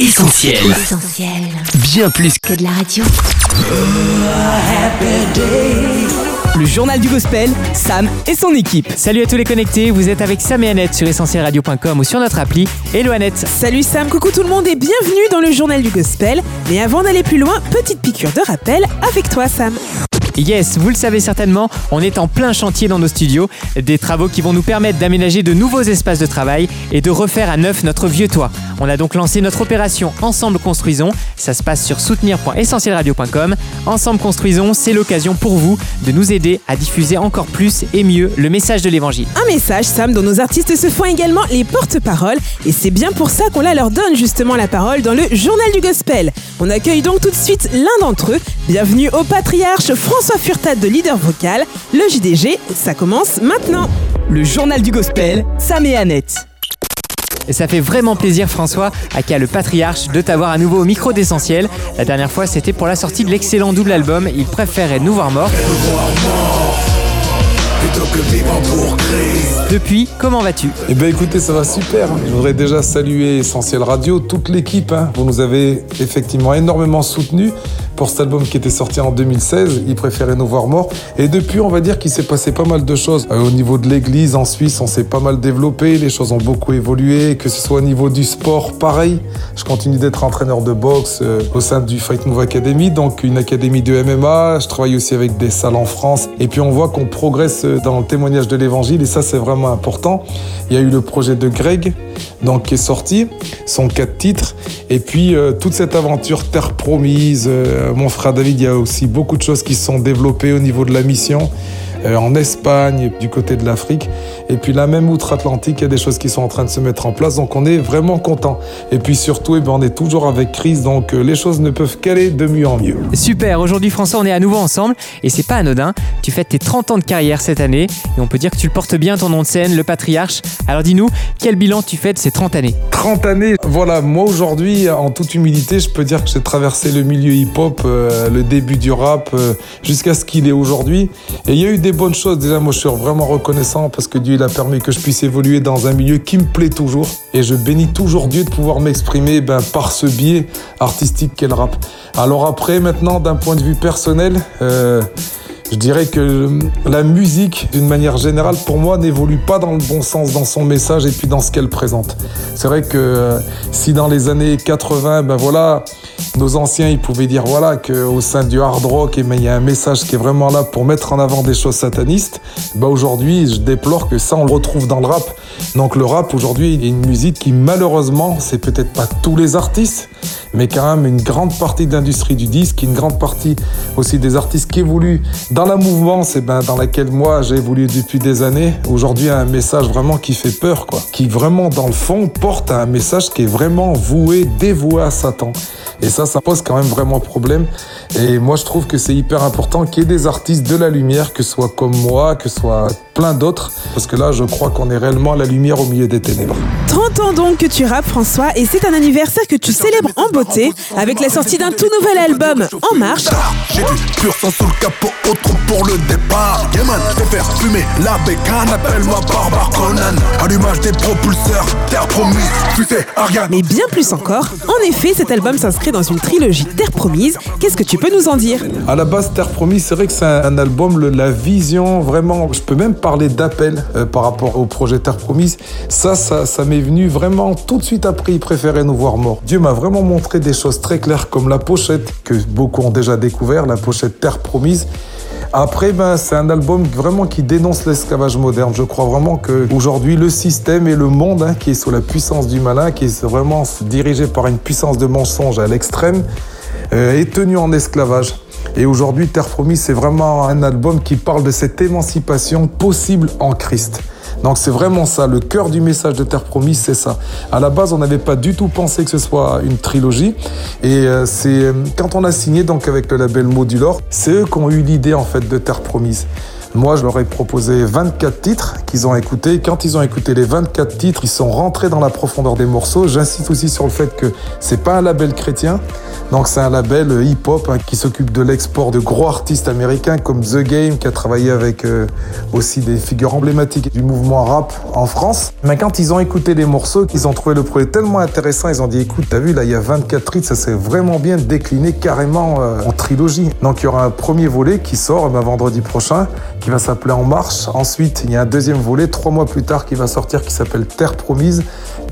Essentiel. Essentiel. Bien plus que Que de la radio. Le journal du gospel, Sam et son équipe. Salut à tous les connectés, vous êtes avec Sam et Annette sur essentielradio.com ou sur notre appli. Hello Annette. Salut Sam, coucou tout le monde et bienvenue dans le journal du gospel. Mais avant d'aller plus loin, petite piqûre de rappel avec toi Sam. Yes, vous le savez certainement, on est en plein chantier dans nos studios, des travaux qui vont nous permettre d'aménager de nouveaux espaces de travail et de refaire à neuf notre vieux toit. On a donc lancé notre opération Ensemble Construisons, ça se passe sur soutenir.essentielradio.com. Ensemble Construisons, c'est l'occasion pour vous de nous aider à diffuser encore plus et mieux le message de l'évangile. Un message Sam dont nos artistes se font également les porte-paroles et c'est bien pour ça qu'on la leur donne justement la parole dans le journal du gospel. On accueille donc tout de suite l'un d'entre eux. Bienvenue au patriarche François Furtad de leader vocal. Le JDG, ça commence maintenant. Le journal du gospel, Sam et Annette. Et ça fait vraiment plaisir François, aka le patriarche, de t'avoir à nouveau au micro d'essentiel. La dernière fois c'était pour la sortie de l'excellent double album Il préférait nous voir morts. Depuis, comment vas-tu? Eh bien écoutez, ça va super. Je voudrais déjà saluer Essentiel Radio, toute l'équipe. hein. Vous nous avez effectivement énormément soutenus pour cet album qui était sorti en 2016. Ils préféraient nous voir morts. Et depuis, on va dire qu'il s'est passé pas mal de choses. Euh, au niveau de l'église, en Suisse, on s'est pas mal développé. Les choses ont beaucoup évolué. Que ce soit au niveau du sport, pareil. Je continue d'être entraîneur de boxe euh, au sein du Fight Move Academy, donc une académie de MMA. Je travaille aussi avec des salles en France. Et puis on voit qu'on progresse euh, dans le témoignage de l'évangile. Et ça, c'est vraiment important. Il y a eu le projet de Greg, donc qui est sorti, son quatre titres. Et puis euh, toute cette aventure Terre Promise, euh, mon frère David, il y a aussi beaucoup de choses qui sont développées au niveau de la mission. Euh, en Espagne, du côté de l'Afrique. Et puis là même outre-Atlantique, il y a des choses qui sont en train de se mettre en place. Donc on est vraiment content. Et puis surtout, eh ben, on est toujours avec Chris. Donc euh, les choses ne peuvent qu'aller de mieux en mieux. Super, aujourd'hui François on est à nouveau ensemble et c'est pas anodin. Tu fêtes tes 30 ans de carrière cette année et on peut dire que tu le portes bien ton nom de scène, le patriarche. Alors dis-nous, quel bilan tu fais de ces 30 années? 30 années. Voilà, moi aujourd'hui, en toute humilité, je peux dire que j'ai traversé le milieu hip-hop, euh, le début du rap, euh, jusqu'à ce qu'il est aujourd'hui. Et il y a eu des bonnes choses. Déjà, moi, je suis vraiment reconnaissant parce que Dieu, il a permis que je puisse évoluer dans un milieu qui me plaît toujours. Et je bénis toujours Dieu de pouvoir m'exprimer ben, par ce biais artistique qu'est le rap. Alors après, maintenant, d'un point de vue personnel, euh, je dirais que la musique, d'une manière générale, pour moi, n'évolue pas dans le bon sens dans son message et puis dans ce qu'elle présente. C'est vrai que euh, si dans les années 80, ben voilà, nos anciens, ils pouvaient dire voilà qu'au sein du hard rock, eh ben, il y a un message qui est vraiment là pour mettre en avant des choses satanistes. Ben aujourd'hui, je déplore que ça, on le retrouve dans le rap. Donc le rap, aujourd'hui, il y a une musique qui, malheureusement, c'est peut-être pas tous les artistes, mais quand même une grande partie de l'industrie du disque, une grande partie aussi des artistes qui évoluent dans la mouvance et ben, dans laquelle moi j'ai évolué depuis des années. Aujourd'hui, un message vraiment qui fait peur, quoi. Qui vraiment, dans le fond, porte un message qui est vraiment voué, dévoué à Satan. Et ça, ça pose quand même vraiment problème. Et moi, je trouve que c'est hyper important qu'il y ait des artistes de la lumière, que ce soit comme moi, que ce soit plein d'autres. Parce que là, je crois qu'on est réellement la lumière au milieu des ténèbres. 30 ans donc que tu rappes François et c'est un anniversaire que tu célèbres en beauté avec la sortie d'un tout nouvel album En Marche. J'ai du pur sang sous le capot, autre pour le départ. Yeah man, je vais faire fumer la bécane, appelle-moi Barbare Conan. Allumage des propulseurs, terre promise, fusée Ariane. Mais bien plus encore, en effet cet album s'inscrit dans une trilogie Terre Promise. Qu'est-ce que tu peux nous en dire? À la base, Terre Promise, c'est vrai que c'est un, un album, le- la vision, vraiment, je peux même parler d'appel euh, par rapport au projet Terre Promise. Ça, ça, ça m'est venu vraiment tout de suite après, il préférait nous voir morts. Dieu m'a vraiment montré des choses très claires, comme la pochette, que beaucoup ont déjà découvert, la pochette Terre Promise. Après, ben, c'est un album vraiment qui dénonce l'esclavage moderne. Je crois vraiment que aujourd'hui, le système et le monde hein, qui est sous la puissance du malin, qui est vraiment dirigé par une puissance de mensonge à l'extrême, euh, est tenu en esclavage. Et aujourd'hui, Terre Promise, c'est vraiment un album qui parle de cette émancipation possible en Christ. Donc c'est vraiment ça, le cœur du message de Terre Promise, c'est ça. À la base, on n'avait pas du tout pensé que ce soit une trilogie. Et euh, c'est euh, quand on a signé donc avec le label Modulor, c'est eux qui ont eu l'idée en fait de Terre Promise. Moi, je leur ai proposé 24 titres qu'ils ont écoutés. Quand ils ont écouté les 24 titres, ils sont rentrés dans la profondeur des morceaux. J'insiste aussi sur le fait que c'est pas un label chrétien. Donc c'est un label euh, hip-hop hein, qui s'occupe de l'export de gros artistes américains comme The Game, qui a travaillé avec euh, aussi des figures emblématiques du mouvement rap en France. Mais quand ils ont écouté les morceaux, ils ont trouvé le projet tellement intéressant, ils ont dit écoute, t'as vu là, il y a 24 titres, ça s'est vraiment bien décliné carrément euh, en trilogie. Donc il y aura un premier volet qui sort ben, vendredi prochain, qui va s'appeler En Marche. Ensuite, il y a un deuxième volet, trois mois plus tard, qui va sortir, qui s'appelle Terre Promise.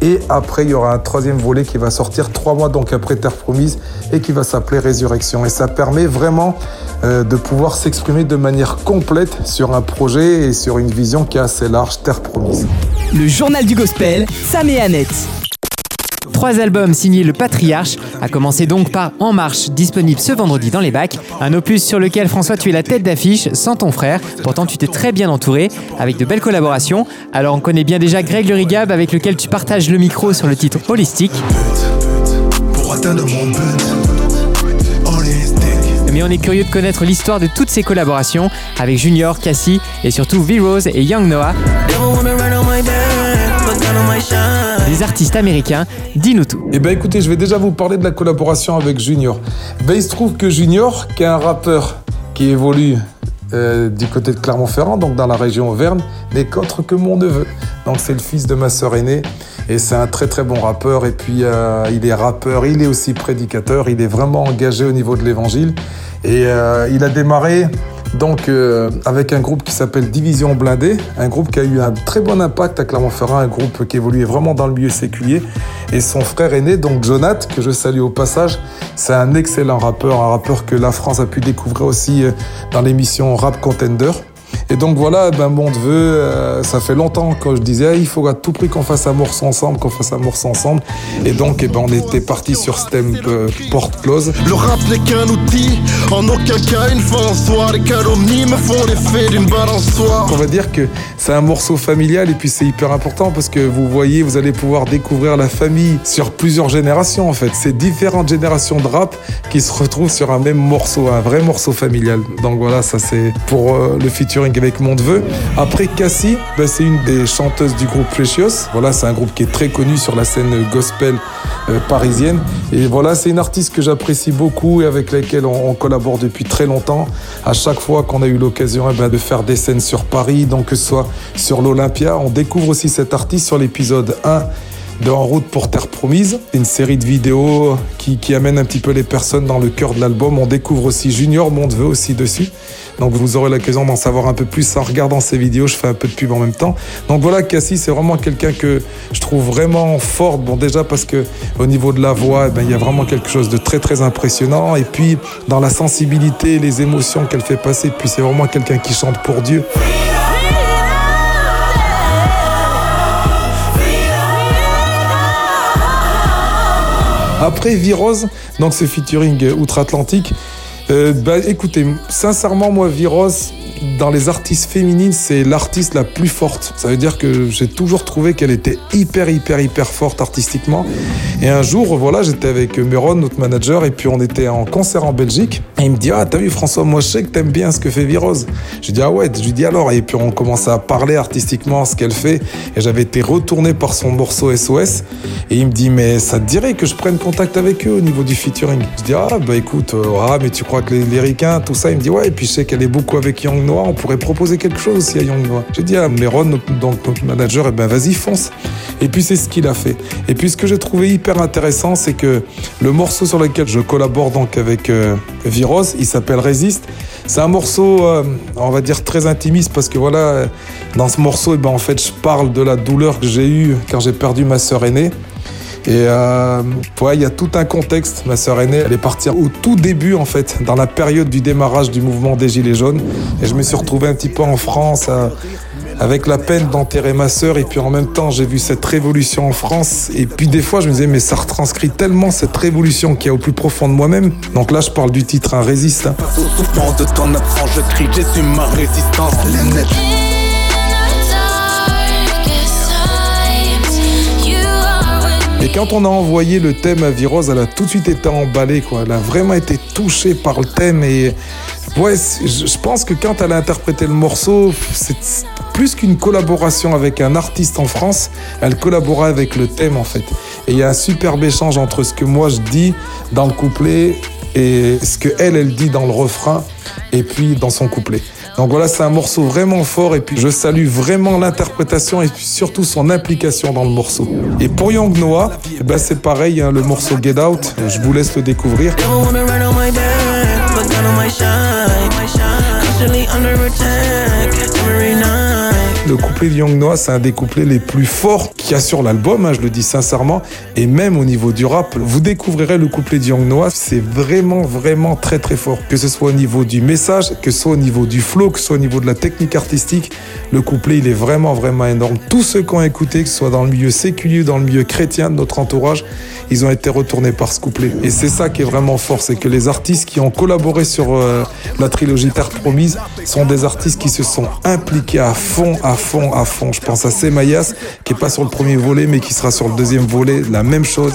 Et après, il y aura un troisième volet qui va sortir trois mois donc après Terre Promise et qui va s'appeler Résurrection. Et ça permet vraiment euh, de pouvoir s'exprimer de manière complète sur un projet et sur une vision qui est assez large, Terre Promise. Le journal du gospel, Sam et Annette. Trois albums signés Le Patriarche, a commencé donc par En Marche, disponible ce vendredi dans les bacs. Un opus sur lequel François tu es la tête d'affiche sans ton frère. Pourtant tu t'es très bien entouré avec de belles collaborations. Alors on connaît bien déjà Greg Le Rigab avec lequel tu partages le micro sur le titre Holistique. Mais on est curieux de connaître l'histoire de toutes ces collaborations avec Junior, Cassie et surtout V-Rose et Young Noah. Des artistes américains, dis-nous tout. Eh ben écoutez, je vais déjà vous parler de la collaboration avec Junior. Ben il se trouve que Junior, qui est un rappeur qui évolue euh, du côté de Clermont-Ferrand, donc dans la région Auvergne, n'est qu'autre que mon neveu. Donc c'est le fils de ma sœur aînée et c'est un très très bon rappeur. Et puis euh, il est rappeur, il est aussi prédicateur, il est vraiment engagé au niveau de l'évangile. Et euh, il a démarré donc euh, avec un groupe qui s'appelle Division Blindée, un groupe qui a eu un très bon impact à Clermont-Ferrand, un groupe qui évoluait vraiment dans le milieu séculier. Et son frère aîné, donc Jonath, que je salue au passage, c'est un excellent rappeur, un rappeur que la France a pu découvrir aussi euh, dans l'émission Rap Contender. Et donc voilà, ben mon neveu, euh, ça fait longtemps que je disais, il faut à tout prix qu'on fasse un morceau ensemble, qu'on fasse un morceau ensemble. Et donc, eh ben, on était parti sur ce thème euh, porte close. Le rap n'est qu'un outil, en aucun cas une fin en soi. Les calomnies me font l'effet d'une balançoire. On va dire que c'est un morceau familial et puis c'est hyper important parce que vous voyez, vous allez pouvoir découvrir la famille sur plusieurs générations en fait. C'est différentes générations de rap qui se retrouvent sur un même morceau, un vrai morceau familial. Donc voilà, ça c'est pour euh, le featuring avec. Après Cassie, ben, c'est une des chanteuses du groupe Precious. Voilà, c'est un groupe qui est très connu sur la scène gospel euh, parisienne. Et voilà, c'est une artiste que j'apprécie beaucoup et avec laquelle on, on collabore depuis très longtemps. À chaque fois qu'on a eu l'occasion eh ben, de faire des scènes sur Paris, donc que ce soit sur l'Olympia, on découvre aussi cet artiste sur l'épisode 1 de En route pour Terre Promise, une série de vidéos qui, qui amène un petit peu les personnes dans le cœur de l'album. On découvre aussi Junior, mon neveu aussi dessus. Donc vous aurez l'occasion d'en savoir un peu plus en regardant ces vidéos. Je fais un peu de pub en même temps. Donc voilà, Cassie, c'est vraiment quelqu'un que je trouve vraiment forte. Bon, déjà parce que au niveau de la voix, eh ben, il y a vraiment quelque chose de très très impressionnant. Et puis dans la sensibilité, les émotions qu'elle fait passer. Puis c'est vraiment quelqu'un qui chante pour Dieu. Après Virose, donc ce featuring outre-Atlantique, euh, bah, écoutez, sincèrement, moi, Viros, dans les artistes féminines, c'est l'artiste la plus forte. Ça veut dire que j'ai toujours trouvé qu'elle était hyper, hyper, hyper forte artistiquement. Et un jour, voilà, j'étais avec Meron, notre manager, et puis on était en concert en Belgique. Et il me dit, ah, t'as vu François, moi je sais que t'aimes bien ce que fait Virose. Je dis, ah ouais, je lui dis alors. Et puis on commence à parler artistiquement ce qu'elle fait. Et j'avais été retourné par son morceau SOS. Et il me dit, mais ça te dirait que je prenne contact avec eux au niveau du featuring? Je dis, ah bah écoute, euh, ah, mais tu crois que les, les tout ça? Il me dit, ouais, et puis je sais qu'elle est beaucoup avec Young On pourrait proposer quelque chose aussi à Young. J'ai dit à notre- donc notre manager, eh ben vas-y, fonce. Et puis c'est ce qu'il a fait. Et puis ce que j'ai trouvé hyper intéressant, c'est que le morceau sur lequel je collabore donc avec euh, Viros, il s'appelle Résiste. C'est un morceau, euh, on va dire, très intimiste parce que voilà, dans ce morceau, eh ben, en fait, je parle de la douleur que j'ai eue quand j'ai perdu ma sœur aînée. Et euh, il y a tout un contexte. Ma sœur aînée, elle est partie au tout début, en fait, dans la période du démarrage du mouvement des Gilets jaunes. Et je me suis retrouvé un petit peu en France euh, avec la peine d'enterrer ma sœur. Et puis en même temps, j'ai vu cette révolution en France. Et puis des fois, je me disais, mais ça retranscrit tellement cette révolution qu'il y a au plus profond de moi-même. Donc là, je parle du titre, un résiste. hein. Au de ton je crie, ma résistance. Quand on a envoyé le thème à Virose, elle a tout de suite été emballée, quoi. Elle a vraiment été touchée par le thème et ouais, je pense que quand elle a interprété le morceau, c'est- plus qu'une collaboration avec un artiste en France, elle collaborait avec le thème en fait. Et il y a un superbe échange entre ce que moi je dis dans le couplet et ce que elle, elle dit dans le refrain et puis dans son couplet. Donc voilà, c'est un morceau vraiment fort et puis je salue vraiment l'interprétation et puis surtout son implication dans le morceau. Et pour Young Noah, eh ben c'est pareil, hein, le morceau Get Out, je vous laisse le découvrir. Le couplet de Young Noah, c'est un des couplets les plus forts qu'il y a sur l'album, hein, je le dis sincèrement. Et même au niveau du rap, vous découvrirez le couplet de Young Noah, c'est vraiment, vraiment très, très fort. Que ce soit au niveau du message, que ce soit au niveau du flow, que ce soit au niveau de la technique artistique, le couplet, il est vraiment, vraiment énorme. Tous ceux qui ont écouté, que ce soit dans le milieu séculier, dans le milieu chrétien de notre entourage, ils ont été retournés par ce couplet. Et c'est ça qui est vraiment fort, c'est que les artistes qui ont collaboré sur euh, la trilogie Terre Promise sont des artistes qui se sont impliqués à fond, à fond, à fond. Je pense à Semayas, qui est pas sur le premier volet, mais qui sera sur le deuxième volet. La même chose.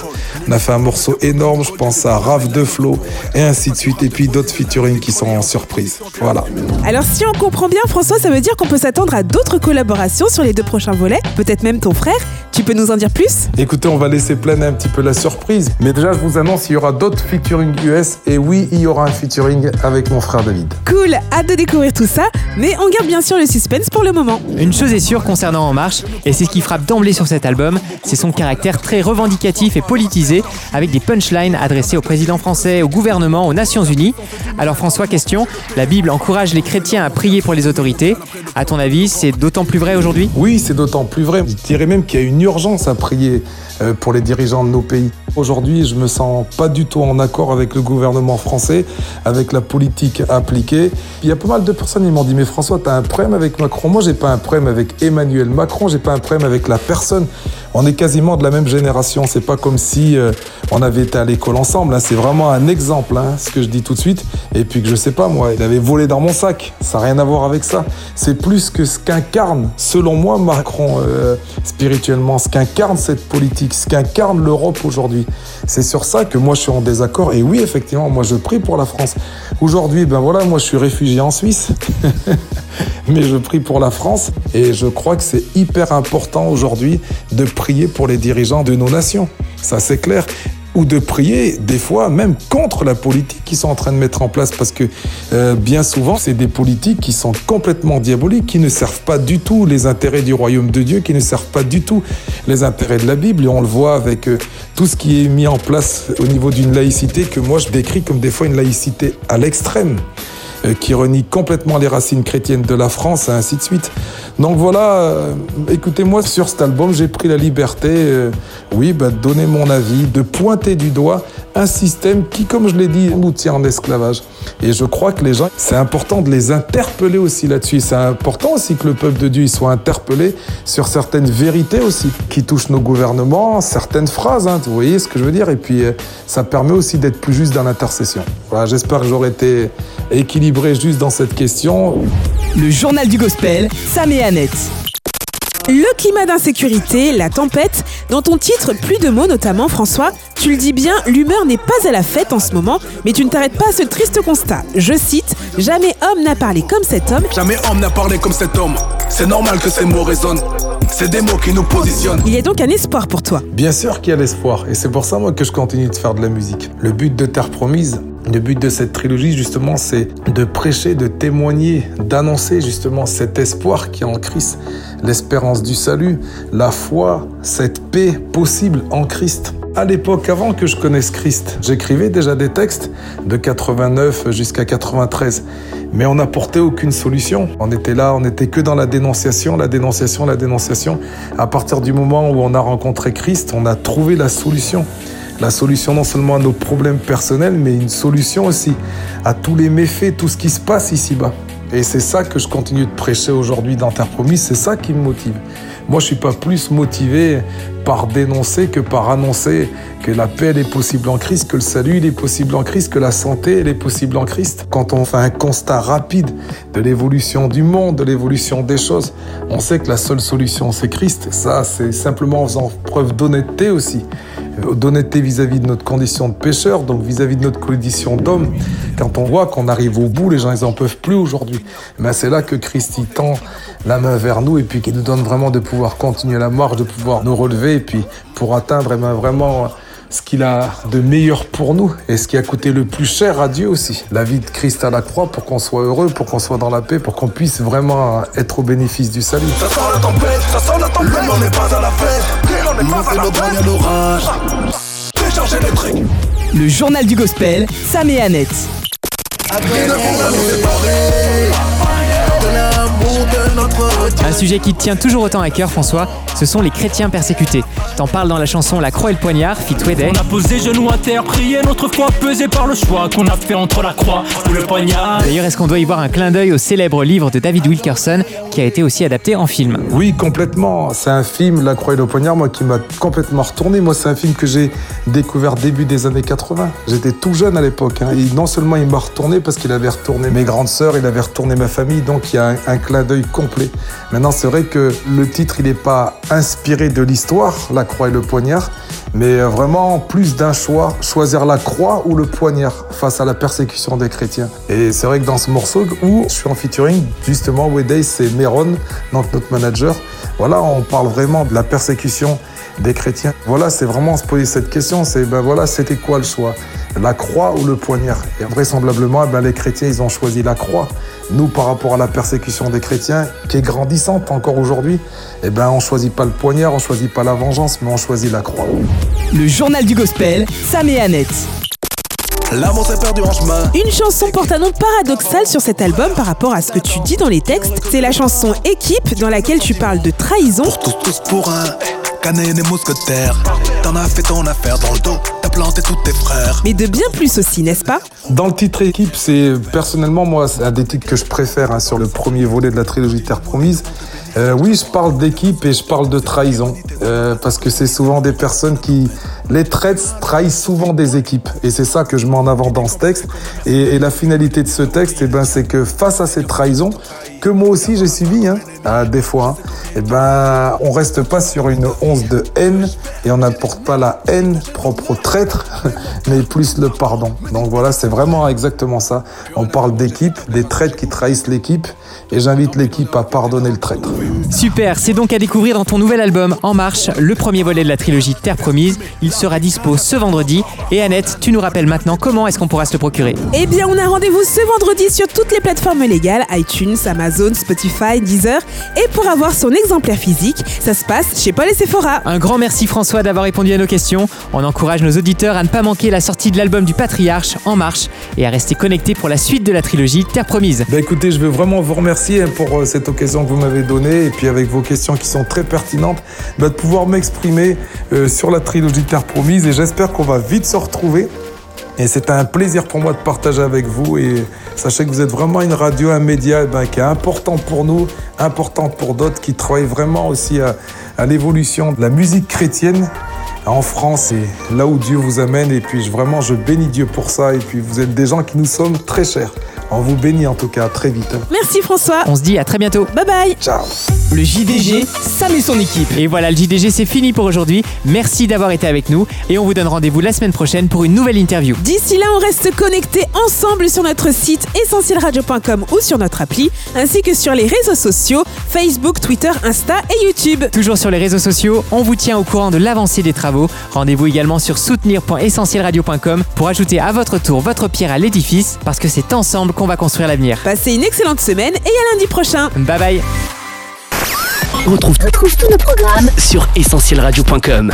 On a fait un morceau énorme. Je pense à Rave de Flo, et ainsi de suite. Et puis d'autres featuring qui sont en surprise. Voilà. Alors si on comprend bien, François, ça veut dire qu'on peut s'attendre à d'autres collaborations sur les deux prochains volets. Peut-être même ton frère. Tu peux nous en dire plus? Écoutez, on va laisser planer un petit peu la surprise. Mais déjà, je vous annonce, il y aura d'autres featuring US. Et oui, il y aura un featuring avec mon frère David. Cool, hâte de découvrir tout ça. Mais on garde bien sûr le suspense pour le moment. Une chose est sûre concernant En Marche, et c'est ce qui frappe d'emblée sur cet album, c'est son caractère très revendicatif et politisé, avec des punchlines adressées au président français, au gouvernement, aux Nations Unies. Alors François, question, la Bible encourage les chrétiens à prier pour les autorités. À ton avis, c'est d'autant plus vrai aujourd'hui? Oui, c'est d'autant plus vrai. Je dirais même qu'il y a une urgence à prier euh, pour les dirigeants de nos pays. Aujourd'hui, je me sens pas du tout en accord avec le gouvernement français, avec la politique appliquée. Il y a pas mal de personnes qui m'ont dit mais François, tu as un problème avec Macron Moi, j'ai pas un problème avec Emmanuel Macron, j'ai pas un problème avec la personne. On est quasiment de la même génération. C'est pas comme si euh, on avait été à l'école ensemble. hein. C'est vraiment un exemple, hein, ce que je dis tout de suite. Et puis que je sais pas, moi, il avait volé dans mon sac. Ça n'a rien à voir avec ça. C'est plus que ce qu'incarne, selon moi, Macron euh, spirituellement, ce qu'incarne cette politique, ce qu'incarne l'Europe aujourd'hui. C'est sur ça que moi je suis en désaccord. Et oui, effectivement, moi je prie pour la France. Aujourd'hui, ben voilà, moi je suis réfugié en Suisse. Mais je prie pour la France et je crois que c'est hyper important aujourd'hui de prier pour les dirigeants de nos nations. Ça c'est clair ou de prier des fois même contre la politique qu'ils sont en train de mettre en place parce que euh, bien souvent c'est des politiques qui sont complètement diaboliques, qui ne servent pas du tout les intérêts du royaume de Dieu, qui ne servent pas du tout les intérêts de la Bible et on le voit avec euh, tout ce qui est mis en place au niveau d'une laïcité que moi je décris comme des fois une laïcité à l'extrême euh, qui renie complètement les racines chrétiennes de la France, et ainsi de suite. Donc voilà, euh, écoutez-moi, sur cet album, j'ai pris la liberté, euh, oui, bah, de donner mon avis, de pointer du doigt un système qui, comme je l'ai dit, nous tient en esclavage. Et je crois que les gens, c'est important de les interpeller aussi là-dessus. C'est important aussi que le peuple de Dieu soit interpellé sur certaines vérités aussi qui touchent nos gouvernements, certaines phrases, hein, vous voyez ce que je veux dire. Et puis, euh, ça permet aussi d'être plus juste dans l'intercession. Voilà, j'espère que j'aurai été équilibré juste dans cette question. Le journal du gospel, Sam et Annette. Le climat d'insécurité, la tempête, dans ton titre, plus de mots notamment François, tu le dis bien, l'humeur n'est pas à la fête en ce moment, mais tu ne t'arrêtes pas à ce triste constat. Je cite, Jamais homme n'a parlé comme cet homme. Jamais homme n'a parlé comme cet homme. C'est normal que ces mots résonnent. C'est des mots qui nous positionnent. Il y a donc un espoir pour toi. Bien sûr qu'il y a l'espoir, et c'est pour ça moi que je continue de faire de la musique. Le but de Terre Promise, le but de cette trilogie justement, c'est de prêcher, de témoigner, d'annoncer justement cet espoir qui est en Christ, l'espérance du salut, la foi, cette paix possible en Christ. À l'époque, avant que je connaisse Christ, j'écrivais déjà des textes de 89 jusqu'à 93, mais on n'apportait aucune solution. On était là, on n'était que dans la dénonciation, la dénonciation, la dénonciation. À partir du moment où on a rencontré Christ, on a trouvé la solution. La solution non seulement à nos problèmes personnels, mais une solution aussi à tous les méfaits, tout ce qui se passe ici-bas. Et c'est ça que je continue de prêcher aujourd'hui dans Terre Promise, c'est ça qui me motive. Moi, je suis pas plus motivé par dénoncer que par annoncer que la paix est possible en Christ, que le salut est possible en Christ, que la santé est possible en Christ. Quand on fait un constat rapide de l'évolution du monde, de l'évolution des choses, on sait que la seule solution c'est Christ. Ça, c'est simplement en faisant preuve d'honnêteté aussi d'honnêteté vis-à-vis de notre condition de pêcheur, donc vis-à-vis de notre condition d'homme. Quand on voit qu'on arrive au bout, les gens ils en peuvent plus aujourd'hui. Mais c'est là que Christ il tend la main vers nous et puis qui nous donne vraiment de pouvoir continuer la marche, de pouvoir nous relever et puis pour atteindre eh ben, vraiment ce qu'il a de meilleur pour nous et ce qui a coûté le plus cher à Dieu aussi. La vie de Christ à la croix pour qu'on soit heureux, pour qu'on soit dans la paix, pour qu'on puisse vraiment être au bénéfice du salut. Ça sent la tempête, ça sent la tempête. on n'est pas la on n'est pas à la fête. l'orage. Déchargez les trucs. Le journal du gospel, Sam et Annette. Un sujet qui te tient toujours autant à cœur, François, ce sont les chrétiens persécutés. T'en parles dans la chanson La Croix et le Poignard, Fit Day. On a posé genoux à terre, prié notre foi pesé par le choix qu'on a fait entre la croix ou le poignard. D'ailleurs, est-ce qu'on doit y voir un clin d'œil au célèbre livre de David Wilkerson qui a été aussi adapté en film? Oui, complètement. C'est un film, La Croix et le Poignard, moi qui m'a complètement retourné. Moi, c'est un film que j'ai découvert début des années 80. J'étais tout jeune à l'époque. Hein. Et non seulement il m'a retourné parce qu'il avait retourné mes grandes sœurs, il avait retourné ma famille, donc il y a un, un clin d'œil complet. Maintenant, c'est vrai que le titre, il n'est pas inspiré de l'histoire, La Croix et le Poignard, mais vraiment plus d'un choix, choisir la croix ou le poignard face à la persécution des chrétiens. Et c'est vrai que dans ce morceau où je suis en featuring, justement, Wedday, c'est Meron, donc notre manager. Voilà, on parle vraiment de la persécution des chrétiens. Voilà, c'est vraiment se poser cette question, c'est ben voilà, c'était quoi le choix? La croix ou le poignard? Et vraisemblablement, ben, les chrétiens, ils ont choisi la croix. Nous, par rapport à la persécution des chrétiens, qui est grandissante encore aujourd'hui, eh ben, on choisit pas le poignard, on choisit pas la vengeance, mais on choisit la croix. Le journal du gospel, Sam et Annette. L'amour s'est perdu en chemin. Une chanson porte un nom paradoxal sur cet album par rapport à ce que tu dis dans les textes. C'est la chanson Équipe dans laquelle tu parles de trahison. Pour tous, tous pour un. Canet et mousquetaires. T'en as fait ton affaire dans le dos. T'as planté tous tes frères. Mais de bien plus aussi, n'est-ce pas? Dans le titre équipe, c'est personnellement moi, c'est un des titres que je préfère hein, sur le premier volet de la trilogie Terre Promise. Euh, oui, je parle d'équipe et je parle de trahison euh, parce que c'est souvent des personnes qui les traitent, trahissent souvent des équipes et c'est ça que je mets en avant dans ce texte. Et, la finalité de ce texte, eh ben, c'est que face à ces trahisons que moi aussi j'ai subi, hein, à des fois, hein, eh ben, on reste pas sur une once de haine et on n'apporte pas la haine propre au traître, mais plus le pardon. Donc voilà, c'est vraiment exactement ça. On parle d'équipe, des traîtres qui trahissent l'équipe et j'invite l'équipe à pardonner le traître. Super, c'est donc à découvrir dans ton nouvel album En Marche, le premier volet de la trilogie Terre Promise. Sera dispo ce vendredi. Et Annette, tu nous rappelles maintenant comment est-ce qu'on pourra se le procurer Eh bien, on a rendez-vous ce vendredi sur toutes les plateformes légales iTunes, Amazon, Spotify, Deezer. Et pour avoir son exemplaire physique, ça se passe chez Paul et Sephora. Un grand merci François d'avoir répondu à nos questions. On encourage nos auditeurs à ne pas manquer la sortie de l'album du Patriarche En Marche et à rester connectés pour la suite de la trilogie Terre Promise. Ben écoutez, je veux vraiment vous remercier pour euh, cette occasion que vous m'avez donnée et puis avec vos questions qui sont très pertinentes, ben, de pouvoir m'exprimer euh, sur la trilogie Terre Et j'espère qu'on va vite se retrouver. Et c'est un plaisir pour moi de partager avec vous et sachez que vous êtes vraiment une radio, un média eh ben, qui est important pour nous, important pour d'autres, qui travaillent vraiment aussi à, l'évolution de la musique chrétienne en France et là où Dieu vous amène. Et puis vraiment, je bénis Dieu pour ça. Et puis vous êtes des gens qui nous sommes très chers. On vous bénit en tout cas très vite. Merci François. On se dit à très bientôt. Bye bye. Ciao Le JDG, Sam et son équipe. Et voilà, le JDG c'est fini pour aujourd'hui. Merci d'avoir été avec nous et on vous donne rendez-vous la semaine prochaine pour une nouvelle interview. D'ici là, on reste connectés ensemble sur notre site essentielradio.com ou sur notre appli, ainsi que sur les réseaux sociaux Facebook, Twitter, Insta et YouTube. Toujours sur les réseaux sociaux, on vous tient au courant de l'avancée des travaux. Rendez-vous également sur soutenir.essentielradio.com pour ajouter à votre tour votre pierre à l'édifice parce que c'est ensemble qu'on va construire l'avenir. Passez une excellente semaine et à lundi prochain. Bye bye On retrouve, retrouve tous nos programmes sur essentielradio.com.